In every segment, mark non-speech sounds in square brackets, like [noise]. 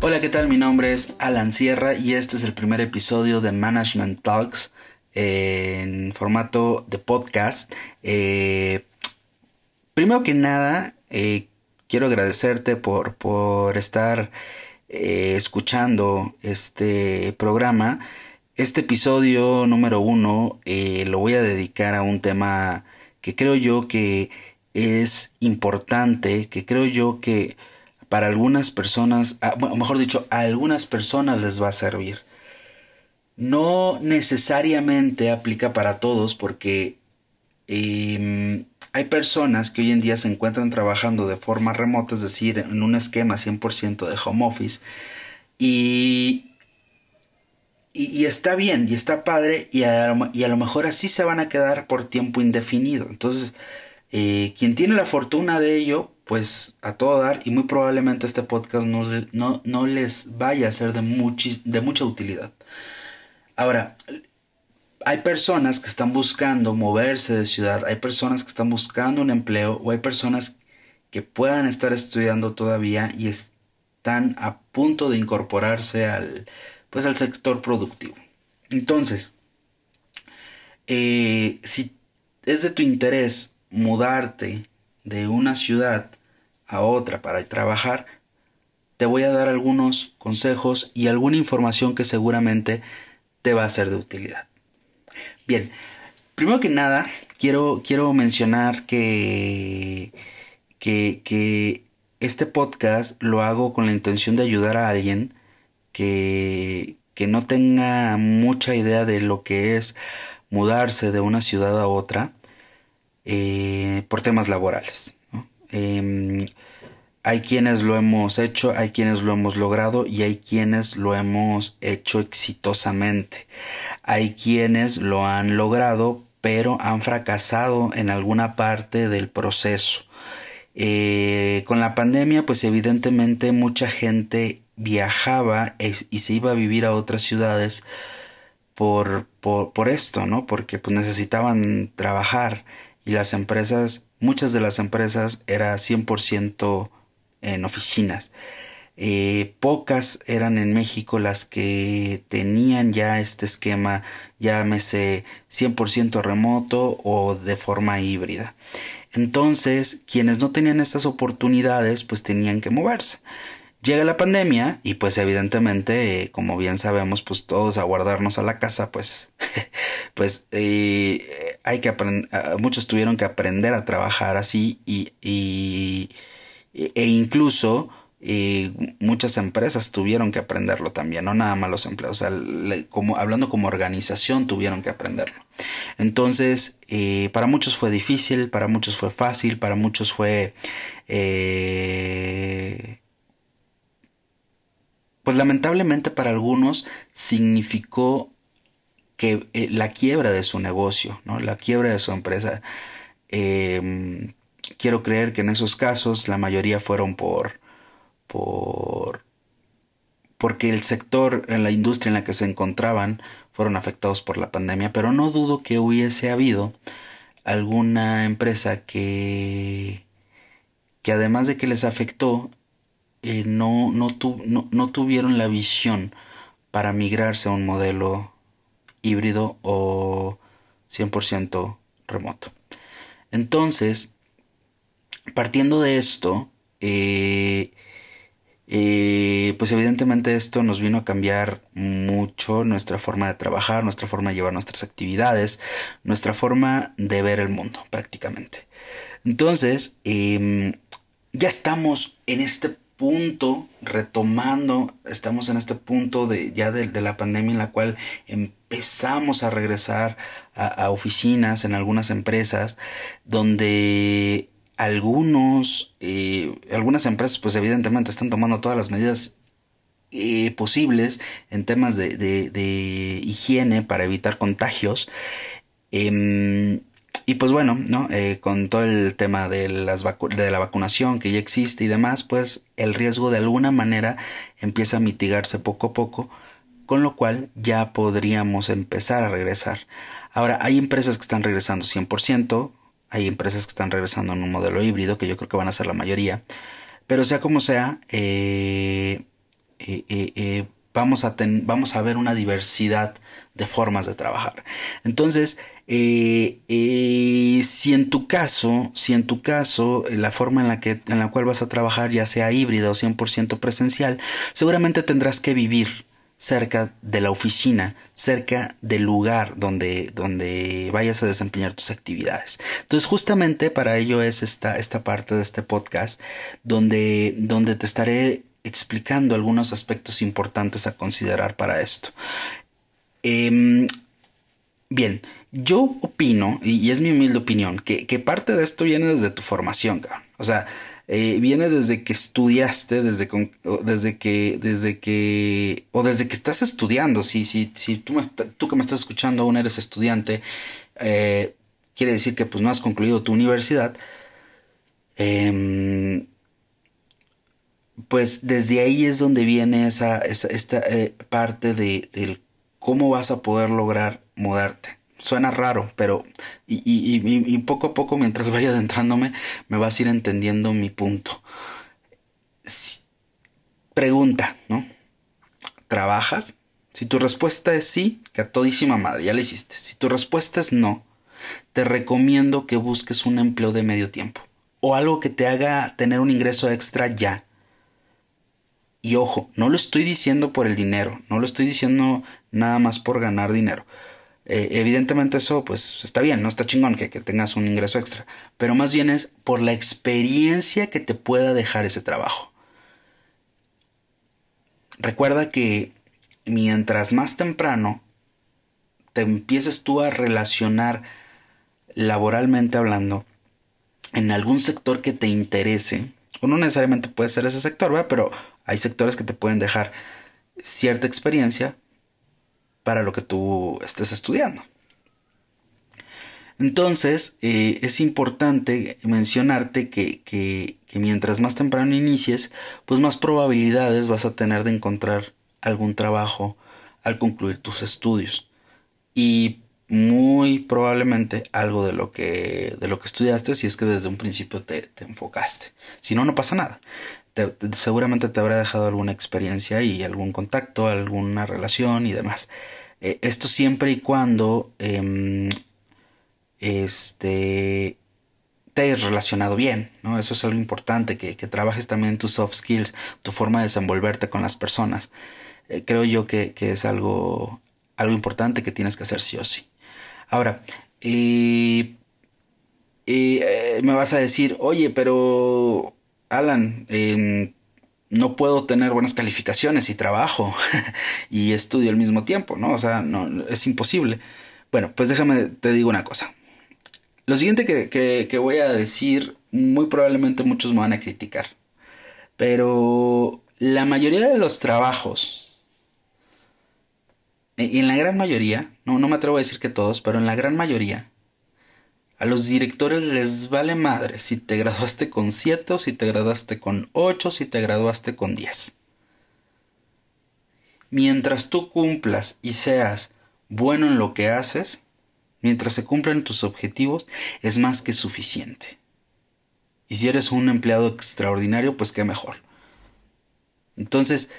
Hola, ¿qué tal? Mi nombre es Alan Sierra y este es el primer episodio de Management Talks eh, en formato de podcast. Eh, primero que nada, eh, quiero agradecerte por, por estar escuchando este programa. Este episodio número uno lo voy a dedicar a un tema que creo yo que es importante, que creo yo que para algunas personas, ah, o mejor dicho, a algunas personas les va a servir. No necesariamente aplica para todos porque em, hay personas que hoy en día se encuentran trabajando de forma remota, es decir, en un esquema 100% de home office, y, y, está bien, y está padre, y a, y a lo mejor así se van a quedar por tiempo indefinido. Entonces, eh, quien tiene la fortuna de ello, pues a todo dar y muy probablemente este podcast no, no, les vaya a ser de, de mucha utilidad. Ahora, hay personas que están buscando moverse de ciudad, hay personas que están buscando un empleo o hay personas que puedan estar estudiando todavía y están a punto de incorporarse al, pues, al sector productivo. Entonces, eh, si es de tu interés mudarte de una ciudad a otra para trabajar, te voy a dar algunos consejos y alguna información que seguramente te va a ser de utilidad. Bien, primero que nada, quiero, quiero mencionar que, que, que este podcast lo hago con la intención de ayudar a alguien que, que no tenga mucha idea de lo que es mudarse de una ciudad a otra eh, por temas laborales. Em, hay quienes lo hemos hecho, hay quienes lo hemos logrado y hay quienes lo hemos hecho exitosamente. Hay quienes lo han logrado pero han fracasado en alguna parte del proceso. Eh, con la pandemia pues evidentemente mucha gente viajaba y se iba a vivir a otras ciudades por, por, por esto, ¿no? Porque pues necesitaban trabajar y las empresas, muchas de las empresas era 100% en oficinas. Eh, pocas eran en México las que tenían ya este esquema, llámese 100% remoto o de forma híbrida. Entonces, quienes no tenían estas oportunidades, pues tenían que moverse. Llega la pandemia y pues evidentemente, eh, como bien sabemos, pues todos a guardarnos a la casa, pues, [laughs] pues eh, hay que muchos tuvieron que aprender a trabajar así y, y e incluso eh, muchas empresas tuvieron que aprenderlo también, no nada más los empleados, o sea, como, hablando como organización tuvieron que aprenderlo. Entonces, para muchos fue difícil, para muchos fue fácil, para muchos fue pues lamentablemente para algunos significó que eh, la quiebra de su negocio, ¿no? la quiebra de su empresa. Em, quiero creer que en esos casos la mayoría fueron por, por porque el sector en la industria en la que se encontraban fueron afectados por la pandemia, pero no dudo que hubiese habido alguna empresa que que además de que les afectó eh, no, no, no, tuvieron la visión para migrarse a un modelo híbrido o 100% remoto. Entonces, partiendo de esto, eh, eh, pues evidentemente esto nos vino a cambiar mucho nuestra forma de trabajar, nuestra forma de llevar nuestras actividades, nuestra forma de ver el mundo prácticamente. Entonces, em, ya estamos en este punto, retomando, estamos en este punto de ya de, la pandemia en la cual empezamos a regresar a, oficinas en algunas empresas donde algunos, eh, algunas empresas pues evidentemente están tomando todas las medidas eh, posibles en temas de, de, higiene para evitar contagios. Em, y pues bueno, ¿no? Eh, con todo el tema de, las de la vacunación que ya existe y demás, pues el riesgo de alguna manera empieza a mitigarse poco a poco, con lo cual ya podríamos empezar a regresar. Ahora, hay empresas que están regresando 100%, hay empresas que están regresando en un modelo híbrido, que yo creo que van a ser la mayoría, pero sea como sea, eh, eh, vamos, a vamos a ver una diversidad de formas de trabajar. Entonces, si en tu caso, si en tu caso la forma en la, que, en la cual vas a trabajar ya sea híbrida o 100% presencial, seguramente tendrás que vivir cerca de la oficina, cerca del lugar donde, donde vayas a desempeñar tus actividades. Entonces, justamente para ello es esta, esta parte de este podcast donde, donde te estaré explicando algunos aspectos importantes a considerar para esto. Em, bien, yo opino, y, es mi humilde opinión, que, que, parte de esto viene desde tu formación, O sea, eh, viene desde que estudiaste, desde, desde que, desde que, o desde que estás estudiando. Si, si, si tú, tú que me estás escuchando aún eres estudiante, eh, quiere decir que pues no has concluido tu universidad. Em, pues desde ahí es donde viene esa, esta eh, parte de, del cómo vas a poder lograr mudarte suena raro, pero y, y, poco a poco mientras [laughs] vaya adentrándome me vas a ir entendiendo mi punto. pregunta, ¿no? ¿Trabajas? Si tu respuesta es sí, que a todísima madre, ya la hiciste. Si tu respuesta es no, te recomiendo que busques un empleo de medio tiempo o algo que te haga tener un ingreso extra ya. Y ojo, no lo estoy diciendo por el dinero, no lo estoy diciendo nada más por ganar dinero. Eh, evidentemente eso pues está bien, no está chingón que, que, tengas un ingreso extra, pero más bien es por la experiencia que te pueda dejar ese trabajo. Recuerda que mientras más temprano te empieces tú a relacionar laboralmente hablando en algún sector que te interese, o no necesariamente puede ser ese sector, pero hay sectores que te pueden dejar cierta experiencia para lo que tú estés estudiando. Entonces, eh, es importante mencionarte que, que, mientras más temprano inicies, pues más probabilidades vas a tener de encontrar algún trabajo al concluir tus estudios. Y muy probablemente algo de lo que, de lo que estudiaste si es que desde un principio te, te enfocaste. Si no, no pasa nada. Seguramente te habrá dejado alguna experiencia y algún contacto, alguna relación y demás. Eh, esto siempre y cuando em, este, te hayas relacionado bien, ¿no? Eso es algo importante, que, trabajes también tus soft skills, tu forma de desenvolverte con las personas. Eh, creo yo que, es algo, algo importante que tienes que hacer sí o sí. Ahora, eh, me vas a decir, oye, pero Alan, no puedo tener buenas calificaciones y trabajo [laughs] y estudio al mismo tiempo, ¿no? O sea, no, es imposible. Bueno, pues déjame, te digo una cosa. Lo siguiente que, voy a decir, muy probablemente muchos me van a criticar. Pero la mayoría de los trabajos, y en la gran mayoría, no, no me atrevo a decir que todos, pero en la gran mayoría, a los directores les vale madre si te graduaste con 7 o si te graduaste con 8 o si te graduaste con 10. Mientras tú cumplas y seas bueno en lo que haces, mientras se cumplan tus objetivos, es más que suficiente. Y si eres un empleado extraordinario, pues qué mejor. Entonces,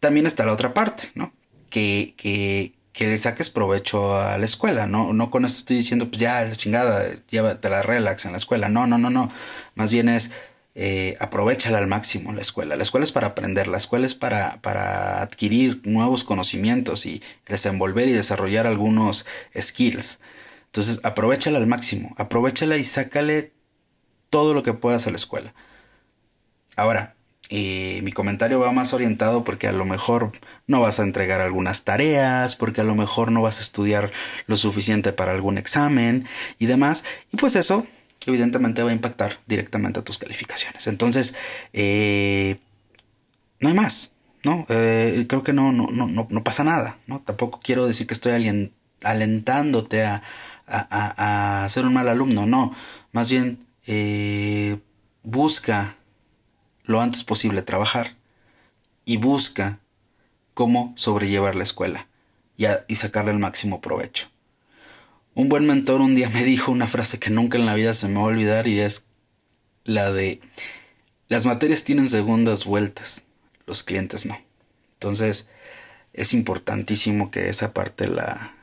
también está la otra parte, ¿no? Que, que, que saques provecho a la escuela, no, no con esto estoy diciendo, pues ya, la chingada, llévate la relax en la escuela, no, no, no, no, más bien es eh, aprovechala al máximo la escuela, la escuela es para aprender, la escuela es para, para adquirir nuevos conocimientos y desenvolver y desarrollar algunos skills, entonces aprovechala al máximo, aprovechala y sácale todo lo que puedas a la escuela. Ahora, y mi comentario va más orientado porque a lo mejor no vas a entregar algunas tareas, porque a lo mejor no vas a estudiar lo suficiente para algún examen y demás. Y pues eso evidentemente va a impactar directamente a tus calificaciones. Entonces, eh, no hay más, ¿no? Eh, creo que no, no, no, no, pasa nada, ¿no? Tampoco quiero decir que estoy alentándote a, a, a, ser un mal alumno, no. Más bien, eh, busca lo antes posible trabajar y busca cómo sobrellevar la escuela y, y sacarle el máximo provecho. Un buen mentor un día me dijo una frase que nunca en la vida se me va a olvidar y es la de las materias tienen segundas vueltas, los clientes no. Entonces es importantísimo que esa parte la,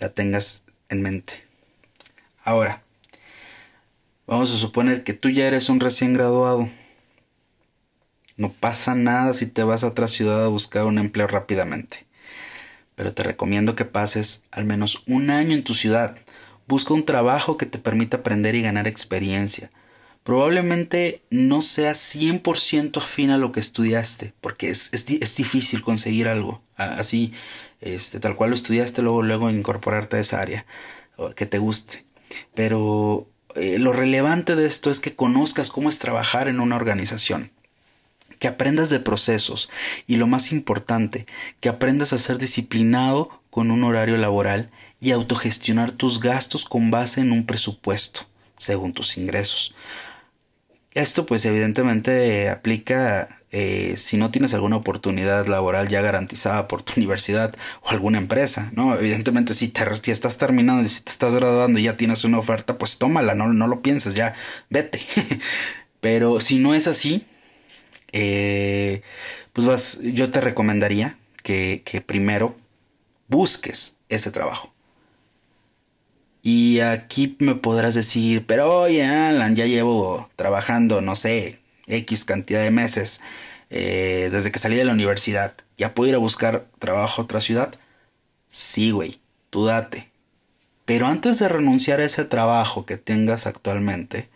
la tengas en mente. Ahora, vamos a suponer que tú ya eres un recién graduado. No pasa nada si te vas a otra ciudad a buscar un empleo rápidamente pero te recomiendo que pases al menos un año en tu ciudad. Busca un trabajo que te permita aprender y ganar experiencia. Probablemente no sea 100% afín a lo que estudiaste, porque es, es, difícil conseguir algo así, este, tal cual lo estudiaste, luego, luego incorporarte a esa área que te guste. Pero eh, lo relevante de esto es que conozcas cómo es trabajar en una organización que aprendas de procesos y lo más importante, que aprendas a ser disciplinado con un horario laboral y autogestionar tus gastos con base en un presupuesto, según tus ingresos. Esto pues evidentemente aplica eh, si no tienes alguna oportunidad laboral ya garantizada por tu [laughs] universidad o alguna empresa, ¿no? Evidentemente si, te, si estás terminando y si te estás graduando y ya tienes una oferta, pues tómala, no, no lo pienses, ya vete. [laughs] Pero si no es así, eh, pues vas, yo te recomendaría que, que primero busques ese trabajo. Y aquí me podrás decir, pero oye, Alan, ya llevo trabajando, no sé, X cantidad de meses eh, desde que salí de la universidad. ¿Ya puedo ir a buscar trabajo a otra ciudad? Sí, güey, tú date. Pero antes de renunciar a ese trabajo que tengas actualmente,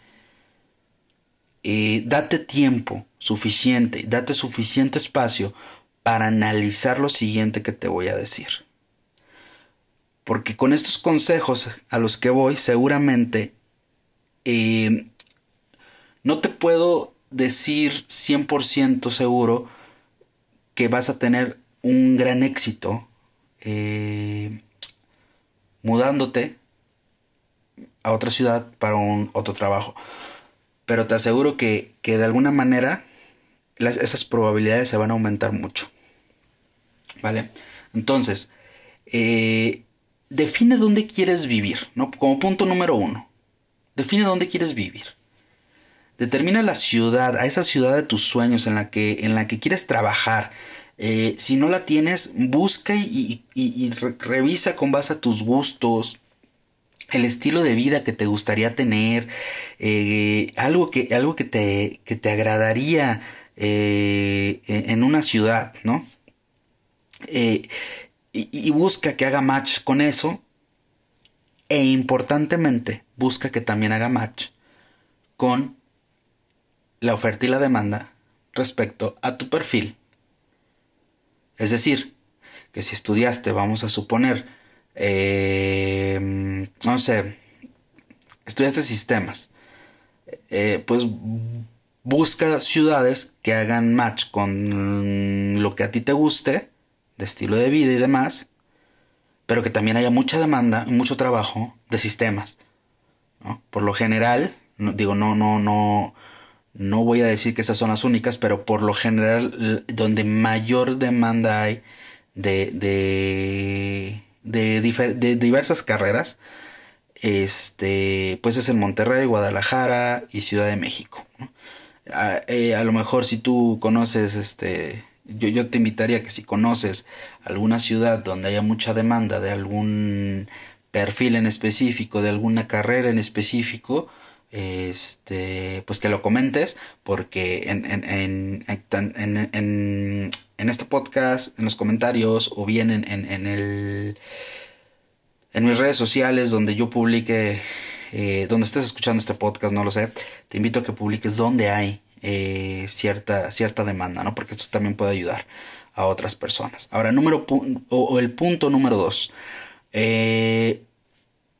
eh, date tiempo suficiente, date suficiente espacio para analizar lo siguiente que te voy a decir. Porque con estos consejos a los que voy, seguramente eh, no te puedo decir 100% seguro que vas a tener un gran éxito eh, mudándote a otra ciudad para un otro trabajo. Pero te aseguro que, que de alguna manera esas probabilidades se van a aumentar mucho. ¿Vale? Entonces, eh, define dónde quieres vivir, ¿no? Como punto número uno. Define dónde quieres vivir. Determina la ciudad, a esa ciudad de tus sueños en la que, en la que quieres trabajar. Eh, si no la tienes, busca y, revisa con base a tus gustos, el estilo de vida que te gustaría tener, eh, algo, que, algo que, te, que te agradaría eh, en una ciudad, ¿no? Y, busca que haga match con eso e importantemente busca que también haga match con la oferta y la demanda respecto a tu perfil. Es decir, que si estudiaste, vamos a suponer, eh, no sé, estudiaste sistemas, pues busca ciudades que hagan match con lo que a ti te guste, de estilo de vida y demás, pero que también haya mucha demanda mucho trabajo de sistemas. Por lo general, digo, no, no, no, no voy a decir que esas son las únicas, pero por lo general, donde mayor demanda hay de, de, de, diversas carreras, este, pues es en Monterrey, Guadalajara y Ciudad de México. Eh, a, lo mejor si tú conoces, este, yo, yo te invitaría que si conoces alguna ciudad donde haya mucha demanda de algún perfil en específico, de alguna carrera en específico, este, pues que lo comentes, porque en, en, en, en, este podcast, en los comentarios, o bien en, el, en mis redes sociales donde yo publique eh, donde estés escuchando este podcast, no lo sé, te invito a que publiques donde hay eh, cierta, cierta demanda, ¿no? Porque esto también puede ayudar a otras personas. Ahora, número o, el punto número dos. Eh,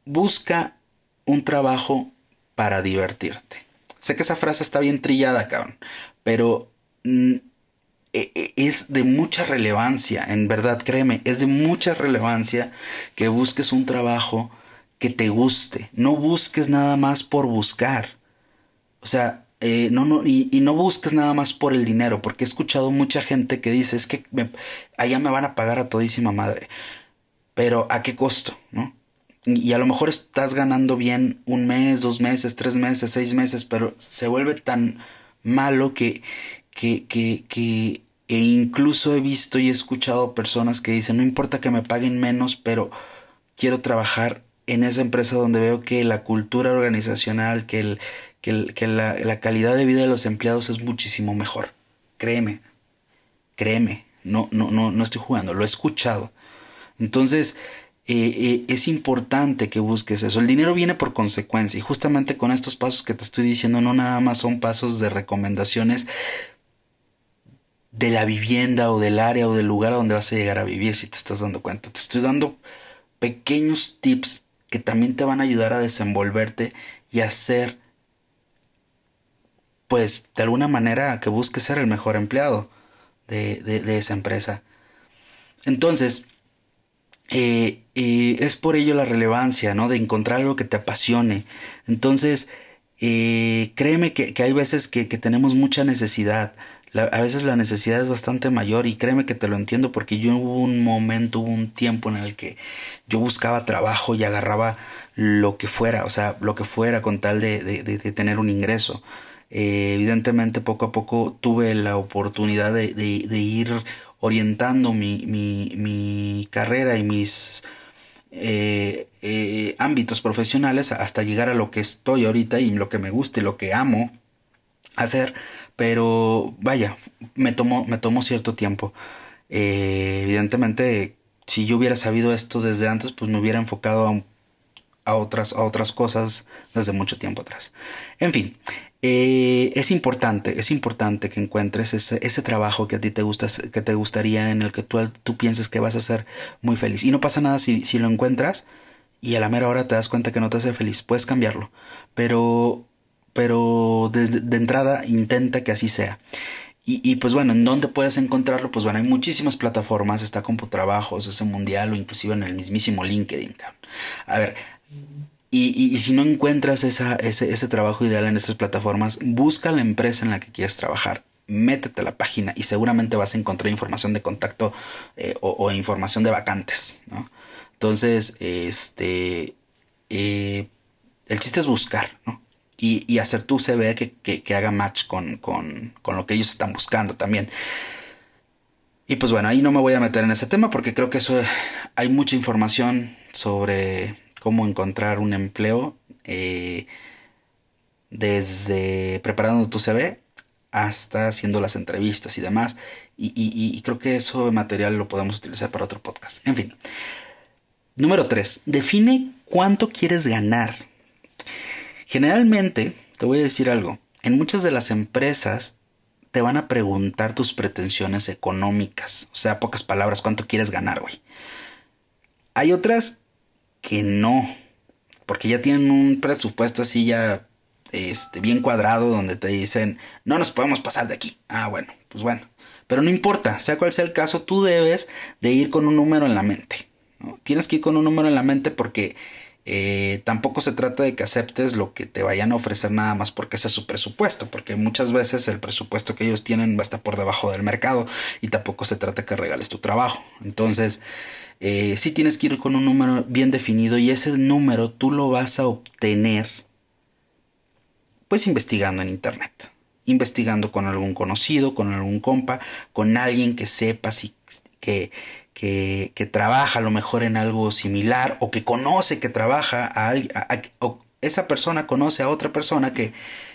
busca un trabajo para divertirte. Sé que esa frase está bien trillada, cabrón, pero mm, e, e, es de mucha relevancia, en verdad, créeme, es de mucha relevancia que busques un trabajo que te guste. No busques nada más por buscar. O sea, eh, no, no, y, no busques nada más por el dinero, porque he escuchado mucha gente que dice, es que allá me van a pagar a todísima madre, pero ¿a qué costo? ¿no? Y a lo mejor estás ganando bien un mes, dos meses, tres meses, seis meses, pero se vuelve tan malo que, que, que, que e incluso he visto y he escuchado personas que dicen, no importa que me paguen menos, pero quiero trabajar en esa empresa donde veo que la cultura organizacional, que, el, que, la, la, calidad de vida de los empleados es muchísimo mejor. Créeme, créeme, no, no, no, no estoy jugando, lo he escuchado. Entonces, eh, eh, es importante que busques eso. El dinero viene por consecuencia y justamente con estos pasos que te estoy diciendo no nada más son pasos de recomendaciones de la vivienda o del área o del lugar a donde vas a llegar a vivir si te estás dando cuenta. Te estoy dando pequeños tips que también te van a ayudar a desenvolverte y a ser pues de alguna manera que busques ser el mejor empleado de, de, esa empresa. Entonces, eh, es por ello la relevancia, ¿no? De encontrar algo que te apasione. Entonces, eh, créeme que, que, hay veces que, que tenemos mucha necesidad. a veces la necesidad es bastante mayor y créeme que te lo entiendo porque yo hubo un momento, hubo un tiempo en el que yo buscaba trabajo y agarraba lo que fuera, o sea, lo que fuera con tal de, de, de tener un ingreso. Eh, evidentemente poco a poco tuve la oportunidad de, ir orientando mi, mi, carrera y mis eh, eh, ámbitos profesionales hasta llegar a lo que estoy ahorita y lo que me gusta y lo que amo hacer. Pero vaya me tomó me cierto tiempo. Evidentemente si yo hubiera sabido esto desde antes pues me hubiera enfocado a, a otras a otras cosas desde mucho tiempo atrás. En fin eh, es importante, es importante que encuentres ese, ese, trabajo que a ti te gusta, que te gustaría, en el que tú, tú pienses que vas a ser muy feliz. Y no pasa nada si, si lo encuentras y a la mera hora te das cuenta que no te hace feliz. Puedes cambiarlo. Pero, pero desde, de entrada intenta que así sea. Y, y, pues bueno, ¿en dónde puedes encontrarlo? Pues bueno, hay muchísimas plataformas, está CompuTrabajos, ese mundial o inclusive en el mismísimo LinkedIn. A ver, y, si no encuentras ese, ese trabajo ideal en estas plataformas, busca la empresa en la que quieres trabajar métete a la página y seguramente vas a encontrar información de contacto eh, o, información de vacantes, ¿no? Entonces, este, eh, el chiste es buscar, ¿no? Y, hacer tu CV que, que, que haga match con, con, con, lo que ellos están buscando también. Y pues bueno, ahí no me voy a meter en ese tema porque creo que eso hay mucha información sobre cómo encontrar un empleo eh, desde preparando tu CV hasta haciendo las entrevistas y demás. Y, creo que eso material lo podemos utilizar para otro podcast. En fin. Número 3. Define cuánto quieres ganar. Generalmente, te voy a decir algo. En muchas de las empresas te van a preguntar tus pretensiones económicas. O sea, pocas palabras, cuánto quieres ganar, güey. Hay otras que no, porque ya tienen un presupuesto así ya este, bien cuadrado donde te dicen, no nos podemos pasar de aquí. Ah, bueno, pues bueno. Pero no importa, sea cual sea el caso, tú debes de ir con un número en la mente. Tienes que ir con un número en la mente porque eh, tampoco se trata de que aceptes lo que te vayan a ofrecer nada más porque ese es su presupuesto, porque muchas veces el presupuesto que ellos tienen va a estar por debajo del mercado y tampoco se trata que regales tu trabajo. Entonces, eh, sí tienes que ir con un número bien definido y ese número tú lo vas a obtener pues investigando en internet, investigando con algún conocido, con algún compa, con alguien que sepa si, que, que, que, trabaja a lo mejor en algo similar o que conoce que trabaja a, o esa persona conoce a otra persona que,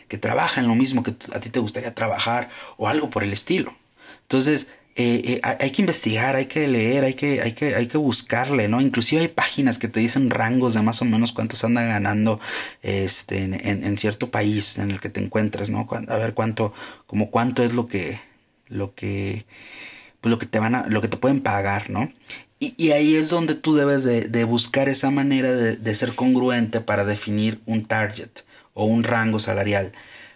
que trabaja en lo mismo que a ti te gustaría trabajar o algo por el estilo. Entonces, eh, eh, hay que investigar, hay que leer, hay que, hay, que, hay que buscarle, ¿no? Inclusive hay páginas que te dicen rangos de más o menos cuántos anda ganando este, en, en, cierto país en el que te encuentres, ¿no? A ver cuánto, como cuánto es lo que, lo que, pues lo que te van a, lo que te pueden pagar, ¿no? Y, y ahí es donde tú debes de, buscar esa manera de, de ser congruente para definir un target o un rango salarial,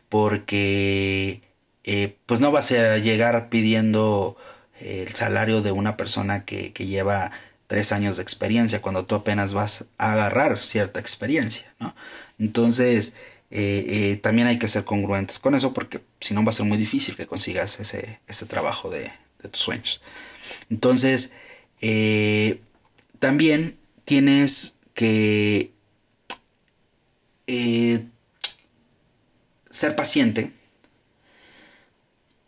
porque eh, pues no vas a llegar pidiendo el salario de una persona que, lleva tres años de experiencia cuando tú apenas vas a agarrar cierta experiencia, ¿no? Entonces, eh, también hay que ser congruentes con eso porque si no va a ser muy difícil que consigas ese, ese trabajo de, de, tus sueños. Entonces, también tienes que ser paciente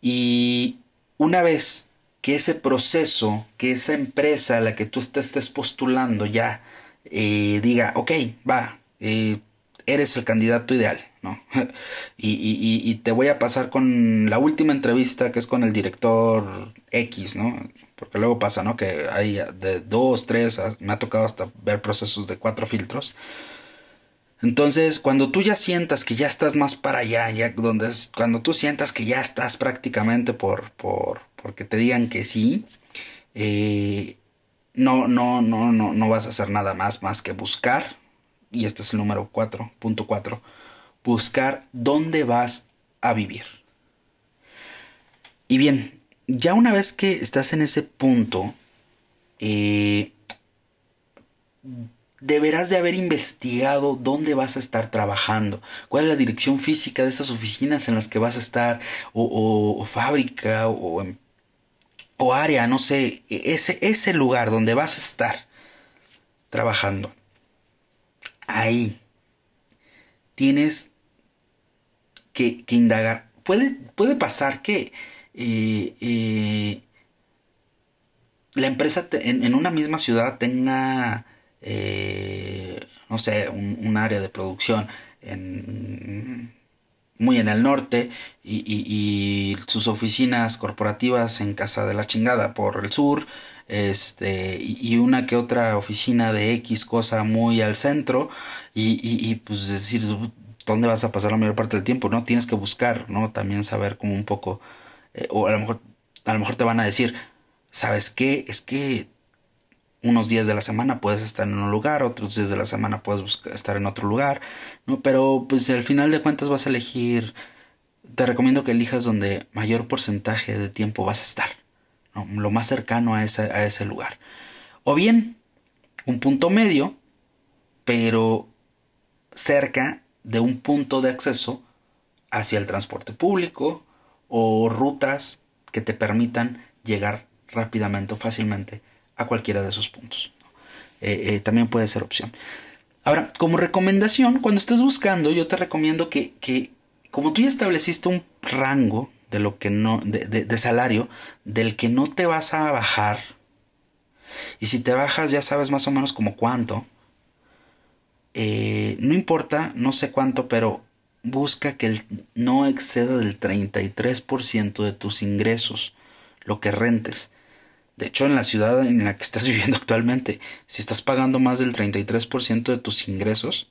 y una vez que ese proceso, que esa empresa a la que tú estés postulando ya eh, diga, ok, va, eh, eres el candidato ideal, ¿no? [laughs] y, te voy a pasar con la última entrevista que es con el director X, ¿no? Porque luego pasa, ¿no? Que hay de dos, tres, me ha tocado hasta ver procesos de cuatro filtros. Entonces, cuando tú ya sientas que ya estás más para allá, ya donde cuando tú sientas que ya estás prácticamente por, por, porque te digan que sí, eh, no, no, no, no, no vas a hacer nada más más que buscar, y este es el número 4.4, buscar dónde vas a vivir. Y bien, ya una vez que estás en ese punto, eh, deberás de haber investigado dónde vas a estar trabajando, cuál es la dirección física de estas oficinas en las que vas a estar, o, fábrica, o, o, área, no sé, e-, ese, ese lugar donde vas a estar trabajando, ahí tienes que, indagar. Puede, puede, pasar que eh, eh, la empresa en, una misma ciudad tenga, eh, no sé, un, área de producción en muy en el norte y, sus oficinas corporativas en Casa de la Chingada por el sur, este, y, una que otra oficina de X cosa muy al centro, y, y, pues decir, ¿dónde vas a pasar la mayor parte del tiempo? ¿No? Tienes que buscar, ¿no? También saber como un poco, eh, o a lo mejor, a lo mejor te van a decir, ¿sabes qué? Es que unos días de la semana puedes estar en un lugar, otros días de la semana puedes estar en otro lugar, ¿no? Pero pues al final de cuentas vas a elegir, te recomiendo que elijas donde mayor porcentaje de tiempo vas a estar, lo más cercano a a ese lugar. O bien, un punto medio, pero cerca de un punto de acceso hacia el transporte público o rutas que te permitan llegar rápidamente o fácilmente a cualquiera de esos puntos. Eh, eh, también puede ser opción. Ahora, como recomendación, cuando estés buscando, yo te recomiendo que, que como tú ya estableciste un rango de lo que no, de, salario, del que no te vas a bajar, y si te bajas ya sabes más o menos como cuánto, eh, no importa, no sé cuánto, pero busca que el, no exceda del 33% de tus ingresos, lo que rentes. De hecho, en la ciudad en la que estás [laughs] viviendo actualmente, si estás pagando más del 33% de tus ingresos,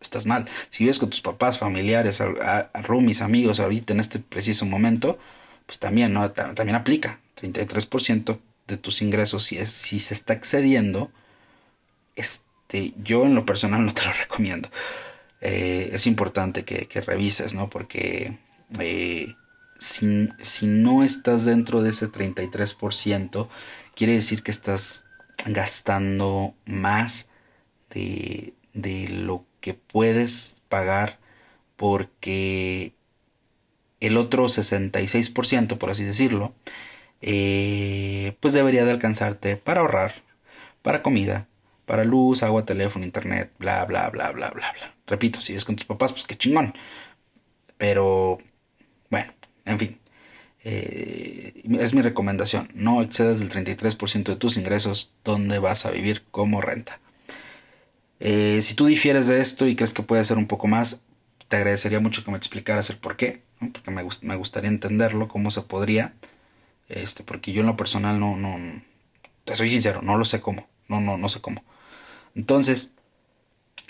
estás mal. Si vives con tus papás, familiares, a, roomies, amigos, ahorita en este preciso momento, pues también, ¿no? También aplica. 33% de tus ingresos, si, es, si se está excediendo, este, yo en lo personal no te lo [laughs] recomiendo. Eh, es importante que, revises, ¿no? Porque eh, si, no estás dentro de ese 33%, quiere decir que estás gastando más de, lo que puedes pagar porque el otro 66%, por así decirlo, eh, pues debería de alcanzarte para ahorrar, para comida, para luz, agua, teléfono, internet, bla, bla, bla, bla, bla, bla. Repito, si es con tus papás, pues qué chingón. Pero, bueno, en fin, eh, es mi recomendación. No excedas del 33% de tus ingresos donde vas a vivir como renta. Eh, si tú difieres de esto y crees que puede ser un poco más, te agradecería mucho que me explicaras el por qué, porque me, gustaría entenderlo, cómo se podría, este, porque yo en lo personal no, no, te soy sincero, no lo sé cómo, no, no, no sé cómo. Entonces,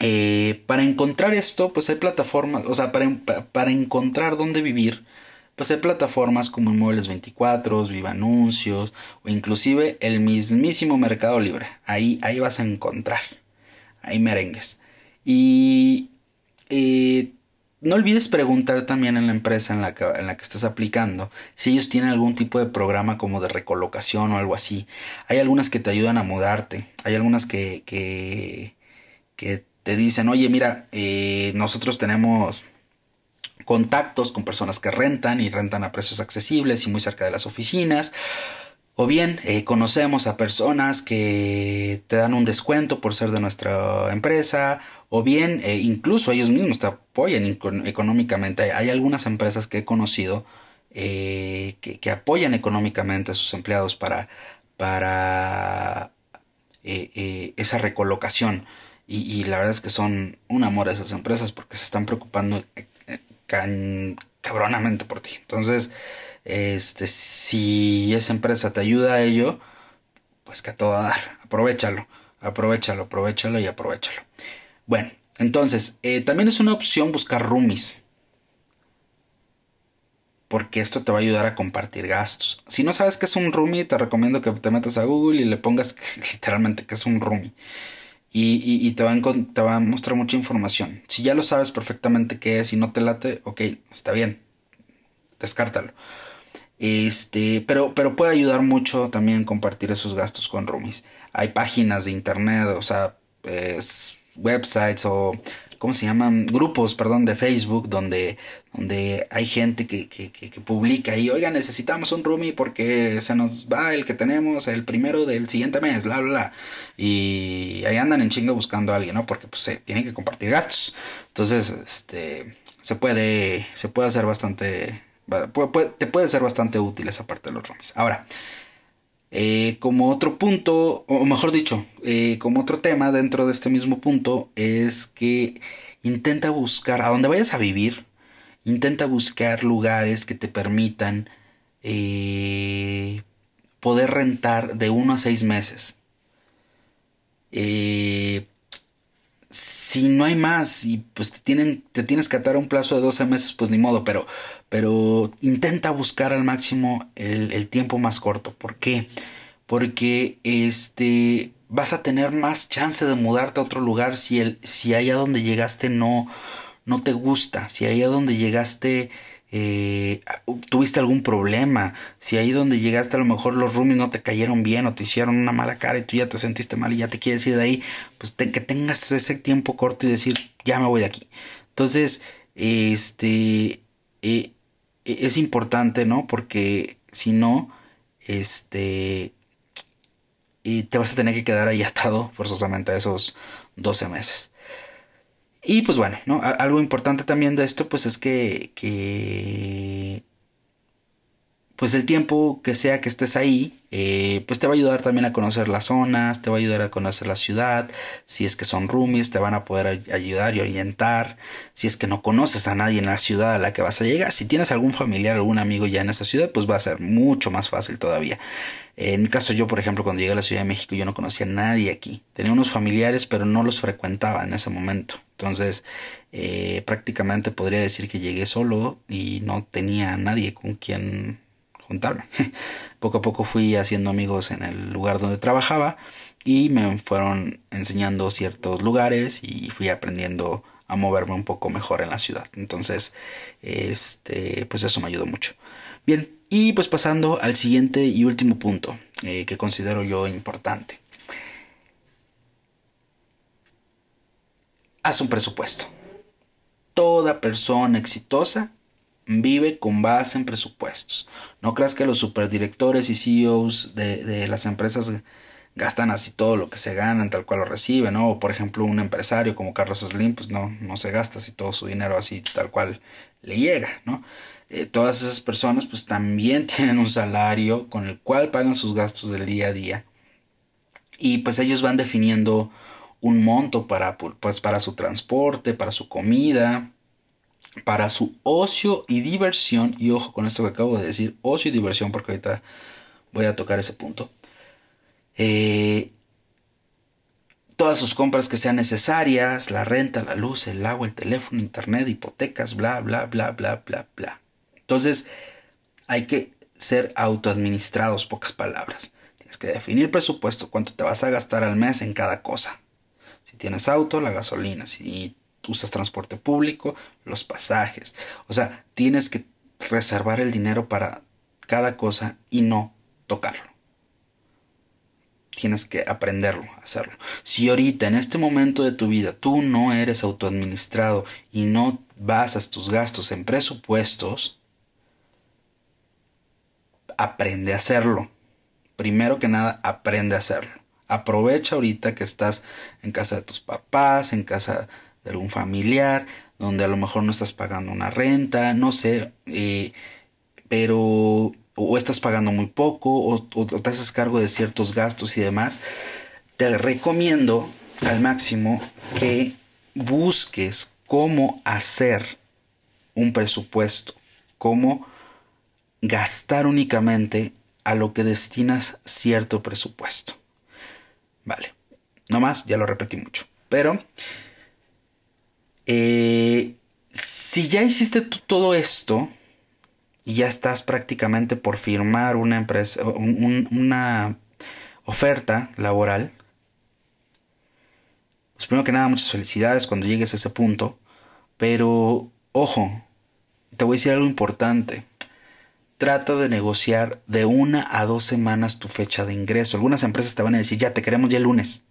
eh, para encontrar esto, pues hay plataformas, o sea, para encontrar dónde vivir, pues hay plataformas como Inmuebles 24, Viva Anuncios o inclusive el mismísimo Mercado Libre. Ahí, ahí vas a encontrar. Ahí merengues. Y eh, no olvides preguntar también en la empresa en la, que, en la que estás aplicando si ellos tienen algún tipo de programa como de recolocación o algo así. Hay algunas que te ayudan a mudarte. Hay algunas que, que, que te dicen, oye, mira, eh, nosotros tenemos contactos con personas que rentan y rentan a precios accesibles y muy cerca de las oficinas. O bien eh, conocemos a personas que te dan un descuento por ser de nuestra empresa. O bien eh, incluso ellos mismos te apoyan económicamente. Hay algunas empresas que he conocido que, que, apoyan económicamente a sus empleados para, para esa recolocación. Y, la verdad es que son un amor a esas empresas porque se están preocupando cabronamente por ti. Entonces, este, si esa empresa te ayuda a ello, pues que a todo dar. Aprovechalo, aprovechalo, aprovechalo y aprovechalo. Bueno, entonces, eh, también es una opción buscar roomies. Porque esto te va a ayudar a compartir gastos. Si no sabes qué es un roomie, te recomiendo que te metas a Google y le pongas [laughs] literalmente qué es un roomie y, te, va a, te va a mostrar mucha información. Si ya lo sabes perfectamente qué es y no te late, ok, está bien, descártalo. Este, pero, pero puede ayudar mucho también compartir esos gastos con roomies. Hay páginas de internet, o sea, websites o ¿cómo se llaman? Grupos, perdón, de Facebook donde, donde hay gente que, que, que, publica y, oiga, necesitamos un roomie porque se nos va el que tenemos el primero del siguiente mes, bla, bla, bla. Y ahí andan en chinga buscando a alguien, ¿no? Porque pues se tienen que compartir gastos. Entonces, este, se puede, se puede hacer bastante, te puede ser bastante útil esa parte de los roomies. Ahora, eh, como otro punto, o mejor dicho, eh, como otro tema dentro de este mismo punto, es que intenta buscar, a donde vayas a vivir, intenta buscar lugares que te permitan eh, poder rentar de uno a seis meses. Si no hay más y pues te, tienen, te tienes que atar a un plazo de 12 meses, pues ni modo, pero, pero intenta buscar al máximo el, tiempo más corto. ¿Por qué? Porque este, vas a tener más chance de mudarte a otro lugar si, el, si allá donde llegaste no, no te gusta, si allá donde llegaste eh, tuviste algún problema, si ahí donde llegaste a lo mejor los roomies no te cayeron bien o te hicieron una mala cara y tú ya te sentiste mal y ya te quieres ir de ahí, pues que tengas ese tiempo corto y decir, ya me voy de aquí. Entonces, este, eh, es importante, ¿no? Porque si no, este, y te vas a tener que quedar ahí atado forzosamente a esos 12 meses. Y pues bueno, ¿no? Algo importante también de esto, pues es que pues el tiempo que sea que estés ahí, eh, pues te va a ayudar también a conocer las zonas, te va a ayudar a conocer la ciudad, si es que son roomies, te van a poder ayudar y orientar, si es que no conoces a nadie en la ciudad a la que vas a llegar, si tienes algún familiar, algún amigo ya en esa ciudad, pues va a ser mucho más fácil todavía. En mi caso yo, por ejemplo, cuando llegué a la Ciudad de México, yo no conocía a nadie aquí. Tenía unos familiares, pero no los frecuentaba en ese momento. Entonces, eh, prácticamente podría decir que llegué solo y no tenía a nadie con quien juntarme. [laughs] poco a poco fui haciendo amigos en el lugar donde trabajaba y me fueron enseñando ciertos lugares y fui aprendiendo a moverme un poco mejor en la ciudad. Entonces, este, pues eso me ayudó mucho. Bien, y pues pasando al siguiente y último punto eh, que considero yo importante. Haz un presupuesto. Toda persona exitosa vive con base en presupuestos. No creas que los superdirectores y CEOs de, de, las empresas gastan así todo lo que se ganan, tal cual lo reciben, ¿no? O por ejemplo, un empresario como Carlos Slim, pues no, no se gasta así todo su dinero así tal cual le llega, ¿no? Eh, todas esas personas pues también [laughs] tienen un salario con el cual pagan sus gastos del día a día y pues ellos van definiendo un monto para, pues, para su transporte, para su comida, para su ocio y diversión. Y ojo con esto que acabo de decir, ocio y diversión, porque ahorita voy a tocar ese punto. Eh, todas sus compras que sean necesarias, la renta, la luz, el agua, el teléfono, internet, hipotecas, bla, bla, bla, bla, bla, bla. Entonces, hay que ser autoadministrados, pocas palabras. Tienes que definir presupuesto, cuánto te vas a gastar al mes en cada cosa. Si tienes auto, la gasolina. Si usas transporte público, los pasajes. O sea, tienes que reservar el dinero para cada cosa y no tocarlo. tienes que aprenderlo hacerlo. Si ahorita, en este momento de tu vida, tú no eres autoadministrado y no basas tus gastos en presupuestos, aprende a hacerlo. Primero que nada, aprende a hacerlo. Aprovecha ahorita que estás en casa de tus papás, en casa de algún familiar, donde a lo mejor no estás pagando una renta, no sé, eh, pero o estás pagando muy poco o, te haces cargo de ciertos gastos y demás, te recomiendo al máximo que busques cómo hacer un presupuesto, cómo gastar únicamente a lo que destinas cierto presupuesto. Vale, no más, ya lo repetí mucho. Pero, eh, si ya hiciste todo esto, y ya estás prácticamente por firmar una empresa, una oferta laboral, pues primero que nada muchas felicidades cuando llegues a ese punto, pero ojo, te voy a decir algo importante. Trata de negociar de una a dos semanas tu fecha de ingreso. Algunas empresas te van a decir, ya te queremos ya el lunes.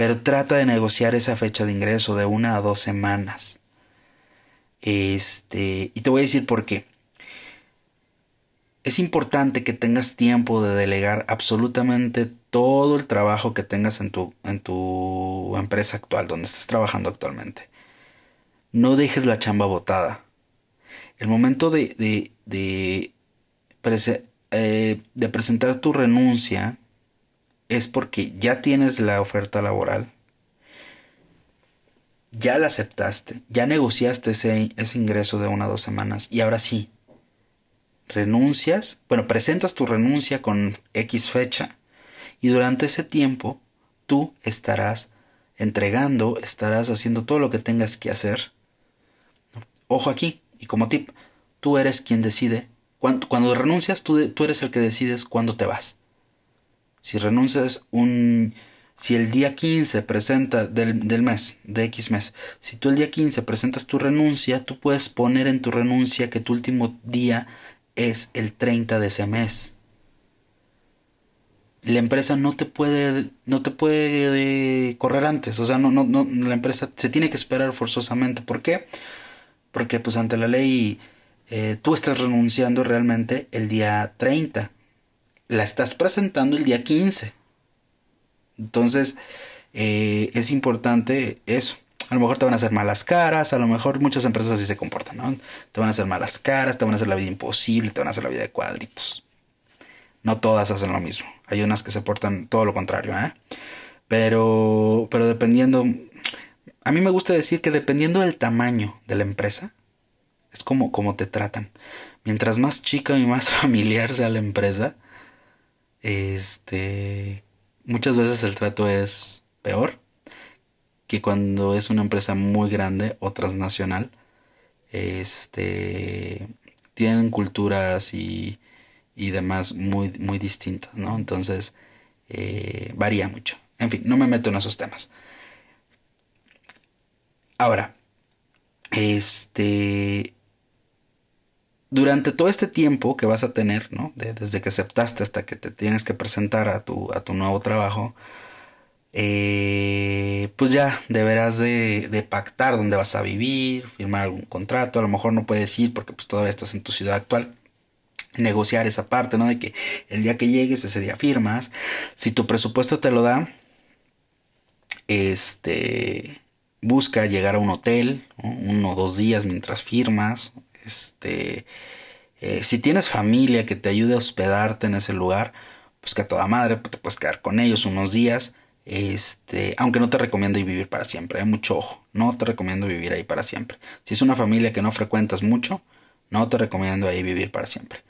Pero trata de negociar esa fecha de ingreso de una a dos semanas. Este, y te voy a decir por qué. Es importante que tengas tiempo de delegar absolutamente todo el trabajo que tengas en tu, en tu empresa actual, donde estás trabajando actualmente. No dejes la chamba botada. El momento de, de, de, eh, de presentar tu renuncia es porque ya tienes la oferta laboral ya la aceptaste, ya negociaste ese, ese ingreso de una o dos semanas y ahora sí, renuncias, bueno, presentas tu renuncia con X fecha y durante ese tiempo tú estarás entregando, estarás haciendo todo lo que tengas que hacer. Ojo aquí, y como tip, tú eres quien decide. Cuando, cuando renuncias, tú, tú eres el que decides cuándo te vas. Si renuncias un si el día 15 presenta del, del, mes, de X mes, si tú el día 15 presentas tu renuncia, tú puedes poner en tu renuncia que tu último día es el 30 de ese mes. La empresa no te puede, no te puede correr antes, o sea, no, no, no, la empresa se tiene que esperar forzosamente. ¿Por qué? Porque pues ante la ley eh, tú estás renunciando realmente el día 30. La estás presentando el día 15 entonces, eh, es importante eso. A lo mejor te van a hacer malas caras, a lo mejor muchas empresas así se comportan, ¿no? Te van a hacer malas caras, te van a hacer la vida imposible, te van a hacer la vida de cuadritos. No todas hacen lo mismo. Hay unas que se portan todo lo contrario, ¿eh? Pero, pero dependiendo, a mí me gusta decir que dependiendo del tamaño de la empresa, es como, como te tratan. Mientras más chica y más [laughs] familiar sea la empresa, este, muchas veces el trato es peor que cuando es una empresa muy grande o transnacional. Este tienen culturas y, y demás muy, muy distintas, ¿no? Entonces, eh, varía mucho. En fin, no me meto en esos temas. Ahora, este, durante todo este tiempo que vas a tener, ¿no? desde que aceptaste hasta que te tienes que presentar a tu, a tu nuevo trabajo, eh, pues ya deberás de, de, pactar dónde vas a vivir, firmar algún contrato, a lo mejor no puedes ir porque pues todavía estás en tu ciudad actual. Negociar esa parte, ¿no? De que el día que llegues, ese día firmas. Si tu presupuesto te lo da, este, busca llegar a un hotel, uno o dos días mientras firmas, este, eh, si tienes familia que te ayude a hospedarte en ese lugar, pues que a toda madre pues, te puedes quedar con ellos unos días. Este, aunque no te recomiendo ir vivir para siempre, ¿eh? mucho ojo, no te recomiendo vivir ahí para siempre. Si es una familia que no frecuentas mucho, no te recomiendo ahí vivir para siempre.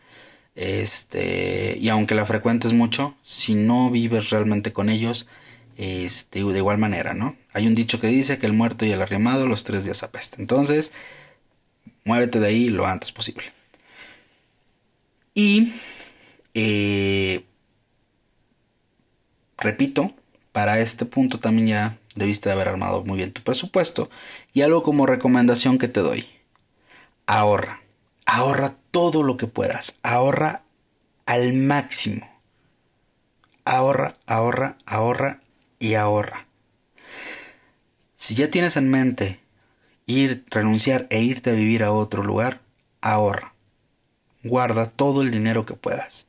Este, y aunque la frecuentes mucho, si no vives realmente con ellos, este, de igual manera, ¿no? Hay un dicho que dice que el muerto y el arrimado los tres días apesta. Entonces, Muévete de ahí lo antes posible. Y, eh, repito, para este punto también ya debiste haber armado muy bien tu presupuesto. Y algo como recomendación que te doy. Ahorra. Ahorra todo lo que puedas. Ahorra al máximo. ahorra, ahorra, ahorra y ahorra. Si ya tienes en mente ir, renunciar e irte a vivir a otro lugar, ahorra. Guarda todo el dinero que puedas.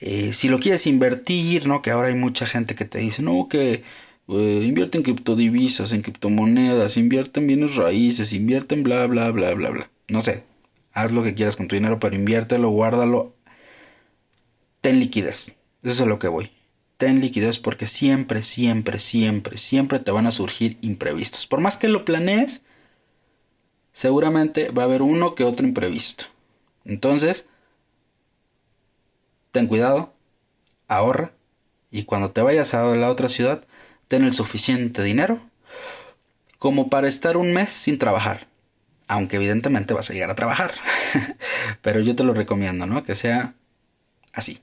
Eh, si lo quieres invertir, ¿no? Que ahora hay mucha gente que te dice, no, que eh, invierte en criptodivisas, en criptomonedas, invierte en bienes raíces, invierte en bla, bla, bla, bla, bla. No sé, haz lo que quieras con tu dinero, pero inviértelo, guárdalo. Ten liquidez. Eso es a lo que voy. Ten liquidez porque siempre, siempre, siempre, siempre te van a surgir imprevistos. Por más que lo planees, seguramente va a haber uno que otro imprevisto. Entonces, ten cuidado, ahorra y cuando te vayas a la otra ciudad, ten el suficiente dinero como para estar un mes sin trabajar. Aunque evidentemente vas a llegar a trabajar. [laughs] Pero yo te lo recomiendo, ¿no? Que sea así.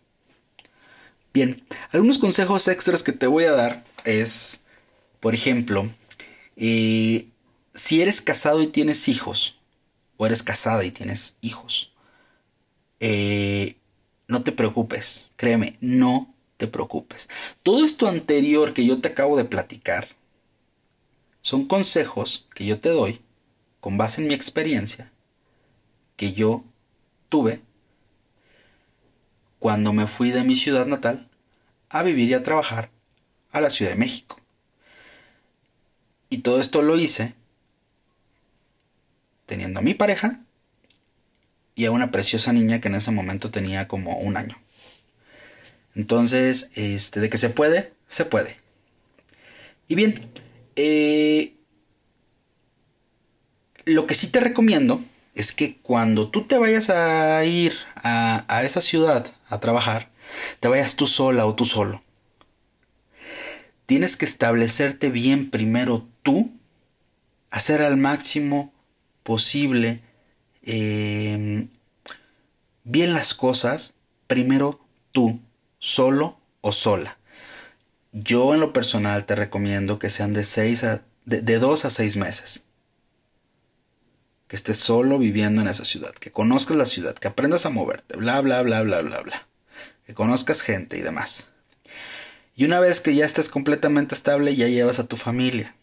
Bien, algunos consejos extras que te voy a dar es, por ejemplo, eh, si eres casado y tienes hijos, o eres casada y tienes hijos, eh, no te preocupes, créeme, no te preocupes. Todo esto anterior que yo te acabo de platicar son consejos que yo te doy con base en mi experiencia que yo tuve cuando me fui de mi ciudad natal a vivir y a trabajar a la Ciudad de México. Y todo esto lo hice teniendo a mi pareja y a una preciosa niña que en ese momento tenía como un año. Entonces, este, de que se puede, se puede. Y bien, eh, lo que sí te recomiendo es que cuando tú te vayas a ir a, a esa ciudad a trabajar, te vayas tú sola o tú solo. Tienes que establecerte bien primero tú, hacer al máximo posible Em, bien las cosas, primero tú, solo o sola. Yo en lo personal te recomiendo que sean de seis a de, de a meses. Que estés solo viviendo en esa ciudad, que conozcas la ciudad, que aprendas a moverte, bla bla bla bla bla bla. Que conozcas gente y demás. Y una vez que ya estés completamente estable, ya llevas a tu familia.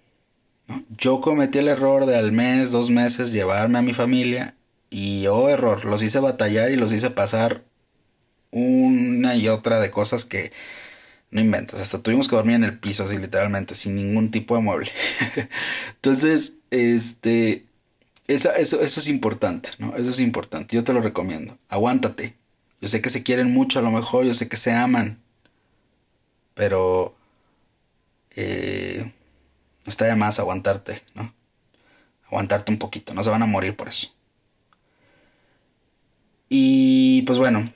Yo cometí el error de al mes, dos meses llevarme a mi familia y oh error, los hice batallar y los hice pasar una y otra de cosas que no inventas. Hasta tuvimos que dormir en el piso así literalmente, sin ningún tipo de mueble. [laughs] Entonces, este, eso, es importante, ¿no? Eso es importante. Yo te lo recomiendo. Aguántate. Yo sé que se quieren mucho a lo mejor, yo sé que se aman. Pero... Eh, está de más aguantarte, ¿no? Aguantarte un poquito, no se van a morir por eso. Y pues bueno,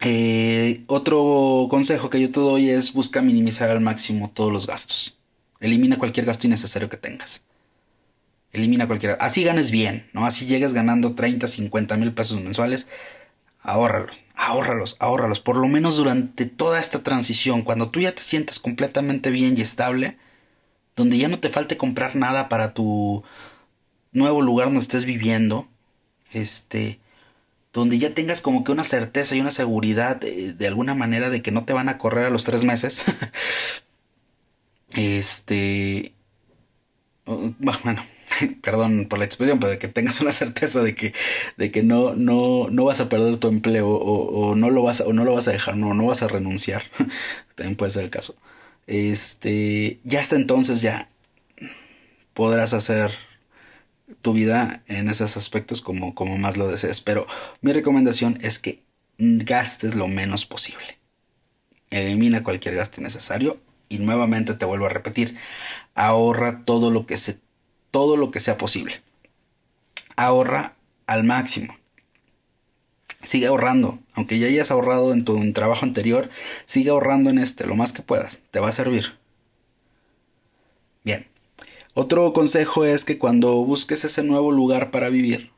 eh, otro consejo que yo te doy es busca minimizar al máximo todos los gastos. Elimina cualquier gasto innecesario que tengas. Elimina cualquier... Así ganes bien, ¿no? Así llegues ganando 30, 50 mil pesos mensuales. Ahórralos, ahórralos, ahórralos. Por lo menos durante toda esta transición, cuando tú ya te sientes completamente bien y estable, donde ya no te falte comprar nada para tu nuevo lugar donde estés viviendo, este donde ya tengas como que una certeza y una seguridad de, alguna manera de que no te van a correr a los tres meses. [laughs] este... Bueno, [laughs] perdón por la expresión, pero que tengas una certeza de que, de que no, no, no vas a perder tu empleo o, no lo vas a, o no lo vas a dejar, no, no vas a renunciar. [laughs] También puede ser el caso. Este, ya hasta entonces ya podrás hacer tu vida en esos aspectos como, como más lo desees. Pero mi recomendación es que gastes lo menos posible. Elimina cualquier gasto innecesario y nuevamente te vuelvo a repetir, ahorra todo lo que se todo lo que sea posible. Ahorra al máximo. Sigue ahorrando, aunque ya hayas ahorrado en tu trabajo anterior, sigue ahorrando en este lo más que puedas, te va a servir. Bien, otro consejo es que cuando busques ese nuevo lugar para vivir,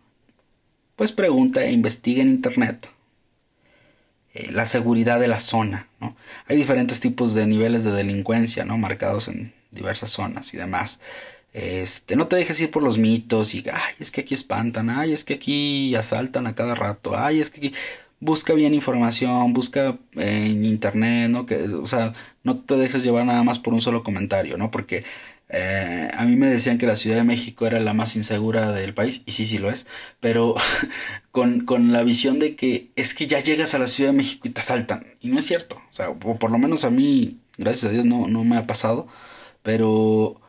pues pregunta e investiga en internet eh, la seguridad de la zona. Hay diferentes tipos de niveles de delincuencia ¿no? marcados en diversas zonas y demás. Este, no te dejes ir por los mitos y, ay, es que aquí espantan, ay, es que aquí asaltan a cada rato, ay, es que aquí... busca bien información, busca en internet, ¿no? Que, o sea, no te dejes llevar nada más por un solo comentario, ¿no? Porque eh, a mí me decían que la Ciudad de México era la más insegura del país, y sí, sí lo es, pero [laughs] con, con, la visión de que es que ya llegas a la Ciudad de México y te asaltan, y no es cierto, o sea, por lo menos a mí, gracias a Dios, no, no me ha pasado, pero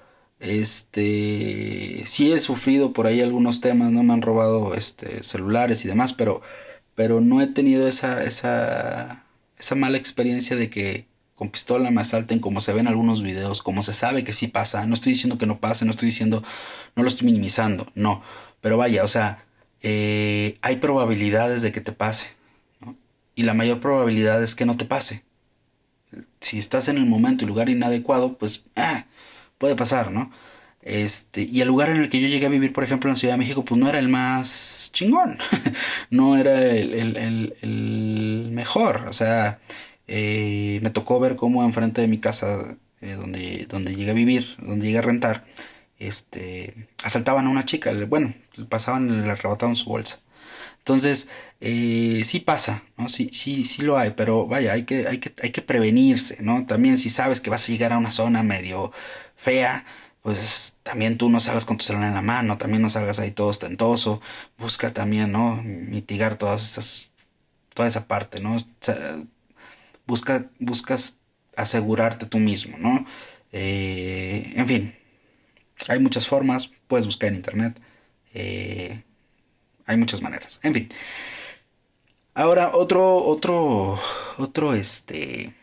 este sí he sufrido por ahí algunos temas, no me han robado este celulares y demás, pero pero no he tenido esa esa esa mala experiencia de que con pistola me asalten como se ve en algunos videos, como se sabe que sí pasa. No estoy diciendo que no pase, no estoy diciendo, no lo estoy minimizando, no. Pero vaya, o sea, eh, hay probabilidades de que te pase. Y la mayor probabilidad es que no te pase. Si estás en el momento y lugar inadecuado, pues ah, puede pasar, ¿no? Este, y el lugar en el que yo llegué a vivir, por ejemplo, en la Ciudad de México, pues no era el más chingón, [laughs] no era el, el, el mejor, o sea, eh, me tocó ver cómo enfrente de mi casa, eh, donde, donde llegué a vivir, donde llegué a rentar, este, asaltaban a una chica, bueno, pasaban, le arrebataban su bolsa. Entonces, eh, sí pasa, ¿no? Sí, sí, sí lo hay, pero vaya, hay que, hay que, hay que prevenirse, ¿no? También si sabes que vas a llegar a una zona medio fea, pues también tú no salgas con tu celular en la mano, también no salgas ahí todo ostentoso, busca también, ¿no? Mitigar todas esas, toda esa parte, ¿no? busca, buscas asegurarte tú mismo, ¿no? Eh, en fin, hay muchas formas, puedes buscar en internet, eh, hay muchas maneras, en fin. Ahora, otro, otro, otro, este,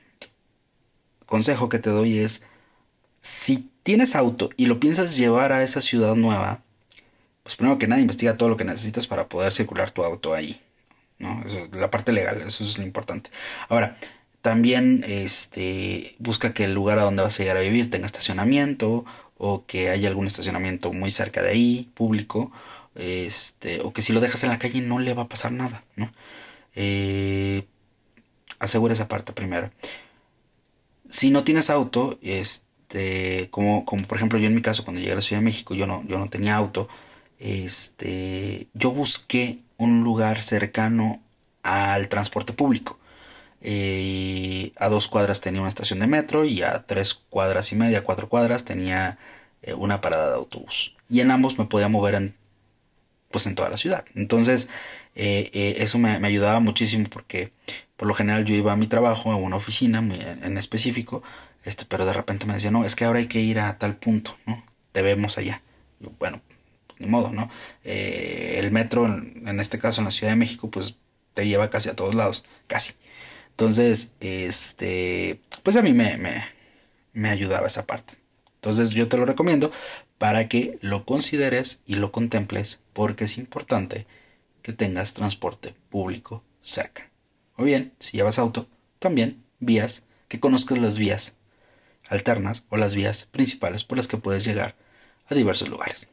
consejo que te doy es, si tienes auto y lo piensas llevar a esa ciudad nueva, pues primero que nada investiga todo lo que necesitas para poder circular tu auto ahí, ¿no? Eso, la parte legal, eso es lo importante. Ahora, también este, busca que el lugar a donde vas a llegar a vivir tenga estacionamiento o que haya algún estacionamiento muy cerca de ahí, público, este, o que si lo dejas en la calle no le va a pasar nada, ¿no? Eh, asegura esa parte primero. Si no tienes auto, este, como, como por ejemplo yo en mi caso cuando llegué a la Ciudad de México, yo no, yo no tenía auto, este, yo busqué un lugar cercano al transporte público eh, a dos cuadras tenía una estación de metro y a tres cuadras y media, cuatro cuadras tenía eh, una parada de autobús. Y en ambos me podía mover en, pues en toda la ciudad. Entonces eh, eso me, ayudaba muchísimo porque por lo general yo iba a mi trabajo, a una oficina en específico, este, pero de repente me decía, no, es que ahora hay que ir a tal punto, ¿no? Debemos allá. bueno, ni modo, ¿no? el metro, en, este caso en la Ciudad de México, pues te lleva casi a todos lados, casi. Entonces, este, pues a mí me, me, ayudaba esa parte. Entonces yo te lo recomiendo para que lo consideres y lo contemples porque es importante que tengas transporte público cerca. O bien, si llevas auto, también vías, que conozcas las vías alternas o las vías principales por las que puedes llegar a diversos lugares.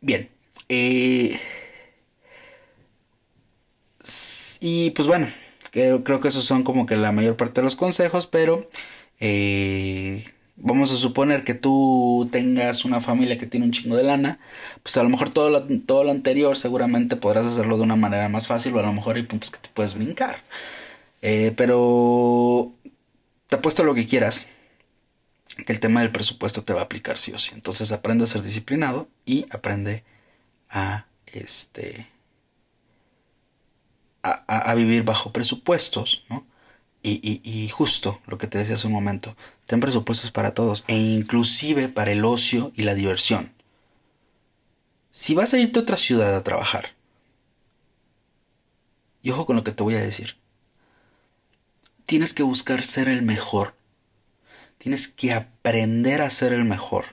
Bien, eh, y pues bueno, creo, creo que esos son como que la mayor parte de los consejos, pero eh, vamos a suponer que tú tengas una familia que tiene un chingo de lana, pues a lo mejor todo lo, todo lo anterior seguramente podrás hacerlo de una manera más fácil o a lo mejor hay puntos que te puedes brincar. Eh, pero te apuesto lo que quieras que el tema del presupuesto te va a aplicar sí o sí. Entonces aprende a ser disciplinado y aprende a este a, vivir bajo presupuestos, ¿no? Y, justo lo que te decía hace un momento, ten presupuestos para todos e inclusive para el ocio y la diversión. Si vas a irte a otra ciudad a trabajar, y ojo con lo que te voy a decir, tienes que buscar ser el mejor, tienes que aprender a ser el mejor,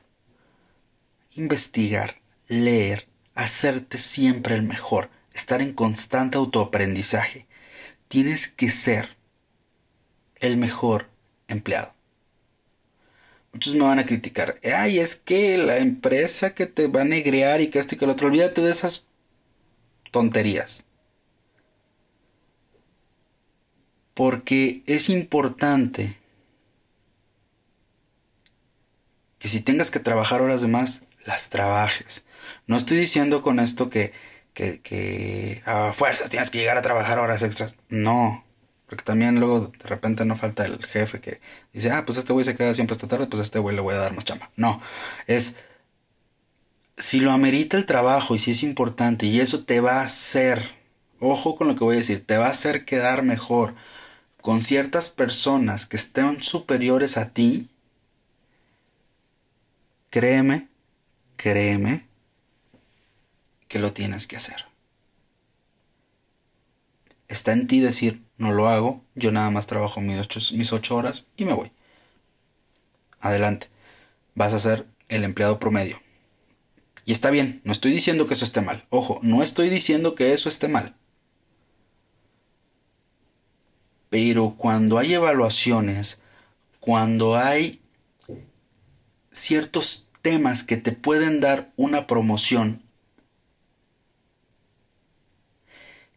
investigar, leer, hacerte siempre el mejor estar en constante autoaprendizaje. Tienes que ser el mejor empleado. Muchos me van a criticar. Ay, es que la empresa que te va a negrear y que esto y que lo otro. Olvídate de esas tonterías. Porque es importante que si tengas que trabajar horas de más, las trabajes. No estoy diciendo con esto que que, a fuerzas tienes que llegar a trabajar horas extras. No, porque también luego de repente no falta el jefe que dice, ah, pues este güey se queda siempre esta tarde, pues a este güey le voy a dar más chamba. No, es si lo amerita el trabajo y si es importante y eso te va a hacer, ojo con lo que voy a decir, te va a hacer quedar mejor con ciertas personas que estén superiores a ti, créeme, créeme que lo tienes que hacer. Está en ti decir, no lo hago, yo nada más trabajo mis ocho, mis ocho horas y me voy. Adelante, vas a ser el empleado promedio. Y está bien, no estoy diciendo que eso esté mal. Ojo, no estoy diciendo que eso esté mal. Pero cuando hay evaluaciones, cuando hay ciertos temas que te pueden dar una promoción,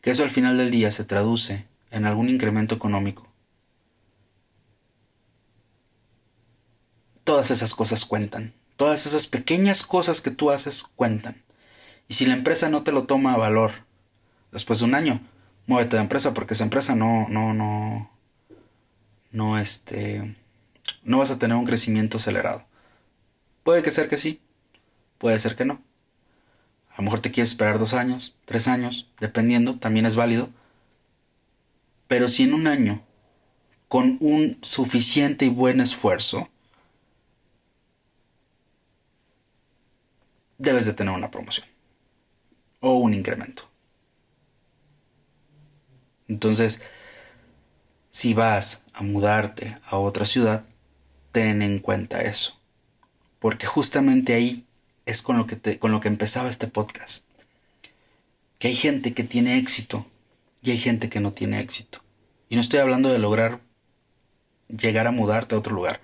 que eso al final del día se traduce en algún incremento económico. Todas esas cosas cuentan. Todas esas pequeñas cosas que tú haces cuentan. Y si la empresa no te lo toma a valor después de un año, muévete de empresa porque esa empresa no, no, no, no, este, no vas a tener un crecimiento acelerado. Puede que ser que sí, puede ser que no. A lo mejor te quieres esperar dos años, tres años, dependiendo, también es válido. Pero si en un año, con un suficiente y buen esfuerzo, debes de tener una promoción o un incremento. Entonces, si vas a mudarte a otra ciudad, ten en cuenta eso. Porque justamente ahí es con lo que, con lo que empezaba este podcast. Que hay gente que tiene éxito y hay gente que no tiene éxito. Y no estoy hablando de lograr llegar a mudarte a otro lugar.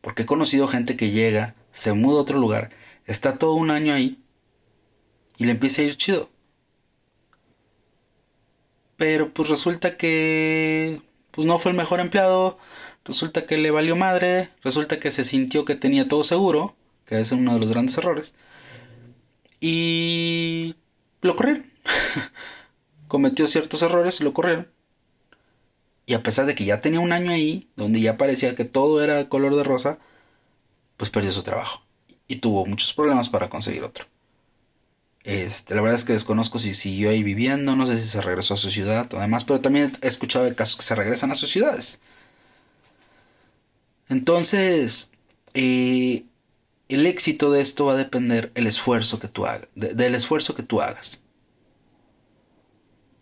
Porque he conocido gente que llega, se muda a otro lugar está todo un año ahí y le empieza a ir chido. Pero pues resulta que pues no fue el mejor empleado, resulta que le valió madre, resulta que se sintió que tenía todo seguro, que es uno de los grandes errores. Y lo corrieron. [laughs] Cometió ciertos errores lo corrieron. Y a pesar de que ya tenía un año ahí, donde ya parecía que todo era color de rosa, pues perdió su trabajo y tuvo muchos problemas para conseguir otro. Este, la verdad es que desconozco si siguió ahí viviendo, no sé si se regresó a su ciudad o demás, pero también he escuchado de casos que se regresan a sus ciudades. Entonces, eh, el éxito de esto va a depender el esfuerzo que tú hagas, del esfuerzo que tú hagas.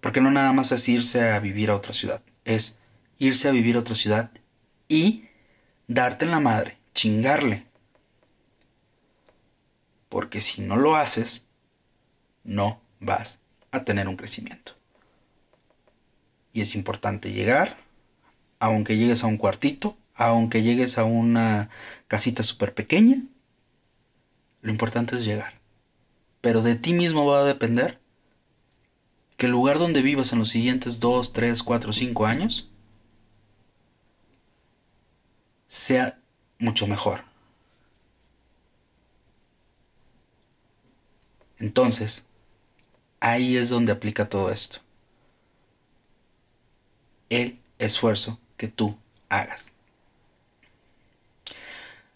Porque no nada más es irse a vivir a otra ciudad, es irse a vivir a otra ciudad y darte en la madre, chingarle, porque si no lo haces, no vas a tener un crecimiento. Y es importante llegar, aunque llegues a un cuartito, aunque llegues a una casita súper pequeña, lo importante es llegar. Pero de ti mismo va a depender que el lugar donde vivas en los siguientes 2, 3, 4, 5 años sea mucho mejor. Entonces, ahí es donde aplica todo esto. El esfuerzo que tú hagas.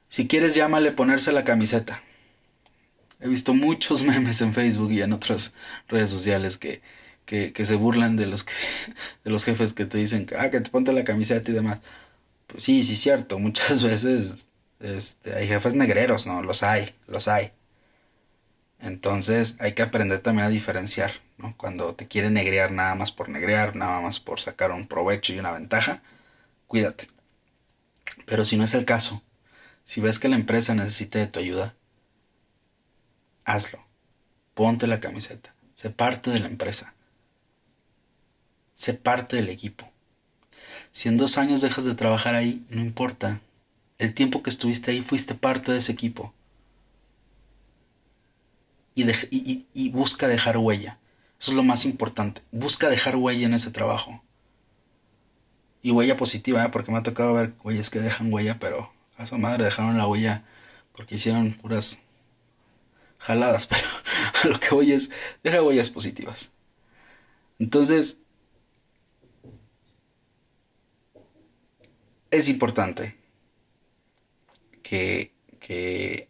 Si quieres, llámale ponerse la camiseta. He visto muchos [laughs] memes en Facebook y en otras redes sociales que, que, se burlan de los, que, [laughs] de los jefes que te dicen, ah, que te ponte la camiseta y demás. Pues sí, sí, cierto. Muchas [laughs] veces este, hay jefes negreros, ¿no? Los hay, los hay. Entonces hay que aprender también a diferenciar, ¿no? Cuando te quieren negrear nada más por negrear, nada más por sacar un provecho y una ventaja, cuídate. Pero si no es el caso, si ves que la empresa necesita de tu ayuda, hazlo. Ponte la camiseta. Sé parte de la empresa. Sé parte del equipo. Si en dos años dejas de trabajar ahí, no importa. El tiempo que estuviste ahí fuiste parte de ese equipo y, busca dejar huella. Eso es lo más importante. Busca dejar huella en ese trabajo. Y huella positiva, ¿eh? porque me ha tocado ver huellas que dejan huella, pero a su madre dejaron la huella porque hicieron puras jaladas, [laughs] pero lo que voy es, deja huellas positivas. Entonces, es importante que, que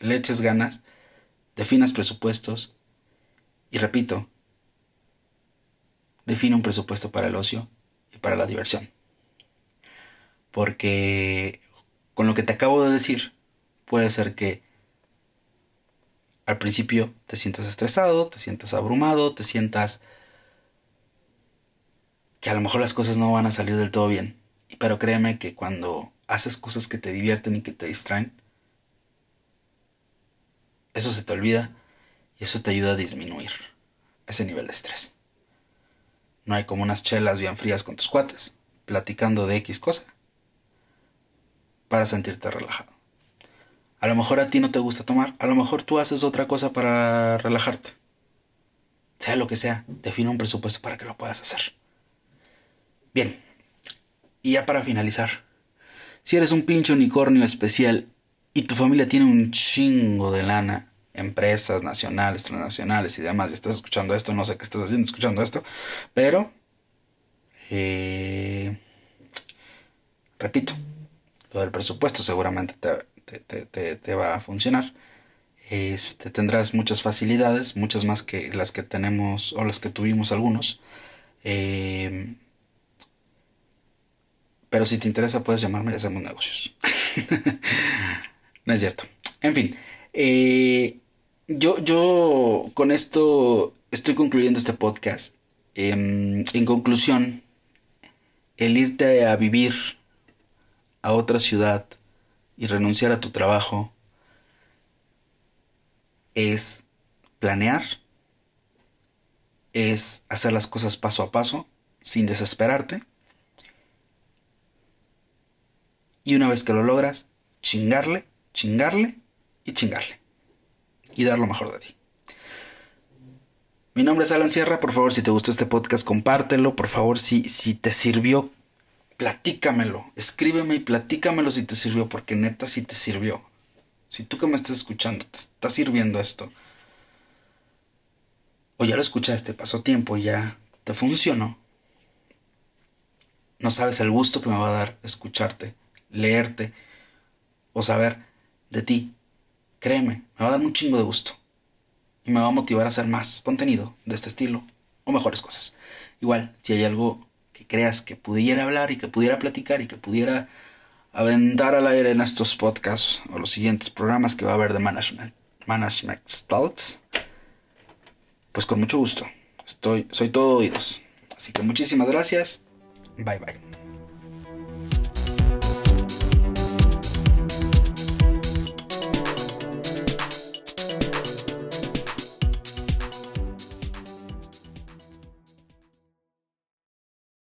le eches ganas, definas presupuestos y repito, define un presupuesto para el ocio y para la diversión. Porque con lo que te acabo de decir, puede ser que al principio te sientas estresado, te sientas abrumado, te sientas que a lo mejor las cosas no van a salir del todo bien. Pero créeme que cuando haces cosas que te divierten y que te distraen, eso se te olvida y eso te ayuda a disminuir ese nivel de estrés. No hay como unas chelas bien frías con tus cuates, platicando de X cosa, para sentirte relajado. A lo mejor a ti no te gusta tomar, a lo mejor tú haces otra cosa para relajarte. Sea lo que sea, define un presupuesto para que lo puedas hacer. Bien, y ya para finalizar, si eres un pinche unicornio especial y tu familia tiene un chingo de lana, empresas nacionales, transnacionales y demás, y estás escuchando esto, no sé qué estás haciendo escuchando esto, pero, eh, repito, lo del presupuesto seguramente te, va a funcionar. Este, tendrás muchas facilidades, muchas más que las que tenemos o las que tuvimos algunos. Eh, pero si te interesa, puedes llamarme y hacemos negocios. [laughs] no es cierto. En fin. Eh, yo, yo con esto estoy concluyendo este podcast. Em, en conclusión, el irte a vivir a otra ciudad y renunciar a tu trabajo es planear, es hacer las cosas paso a paso, sin desesperarte Y una vez que lo logras, chingarle, chingarle y chingarle. Y dar lo mejor de ti. Mi nombre es Alan Sierra, por favor si te gustó este podcast compártelo, por favor si, si te sirvió, platícamelo, escríbeme y platícamelo si te sirvió, porque neta si te sirvió. Si tú que me estás escuchando, te está sirviendo esto, o ya lo escuchaste, pasó tiempo y ya te funcionó, no sabes el gusto que me va a dar escucharte leerte o saber de ti, créeme, me va a dar un chingo de gusto. Y me va a motivar a hacer más contenido de este estilo o mejores cosas. Igual, si hay algo que creas que pudiera hablar y que pudiera platicar y que pudiera aventar al aire en estos podcasts o los siguientes programas que va a haber de management, management pues con mucho gusto. Estoy, soy todo oídos. Así que muchísimas gracias. Bye bye.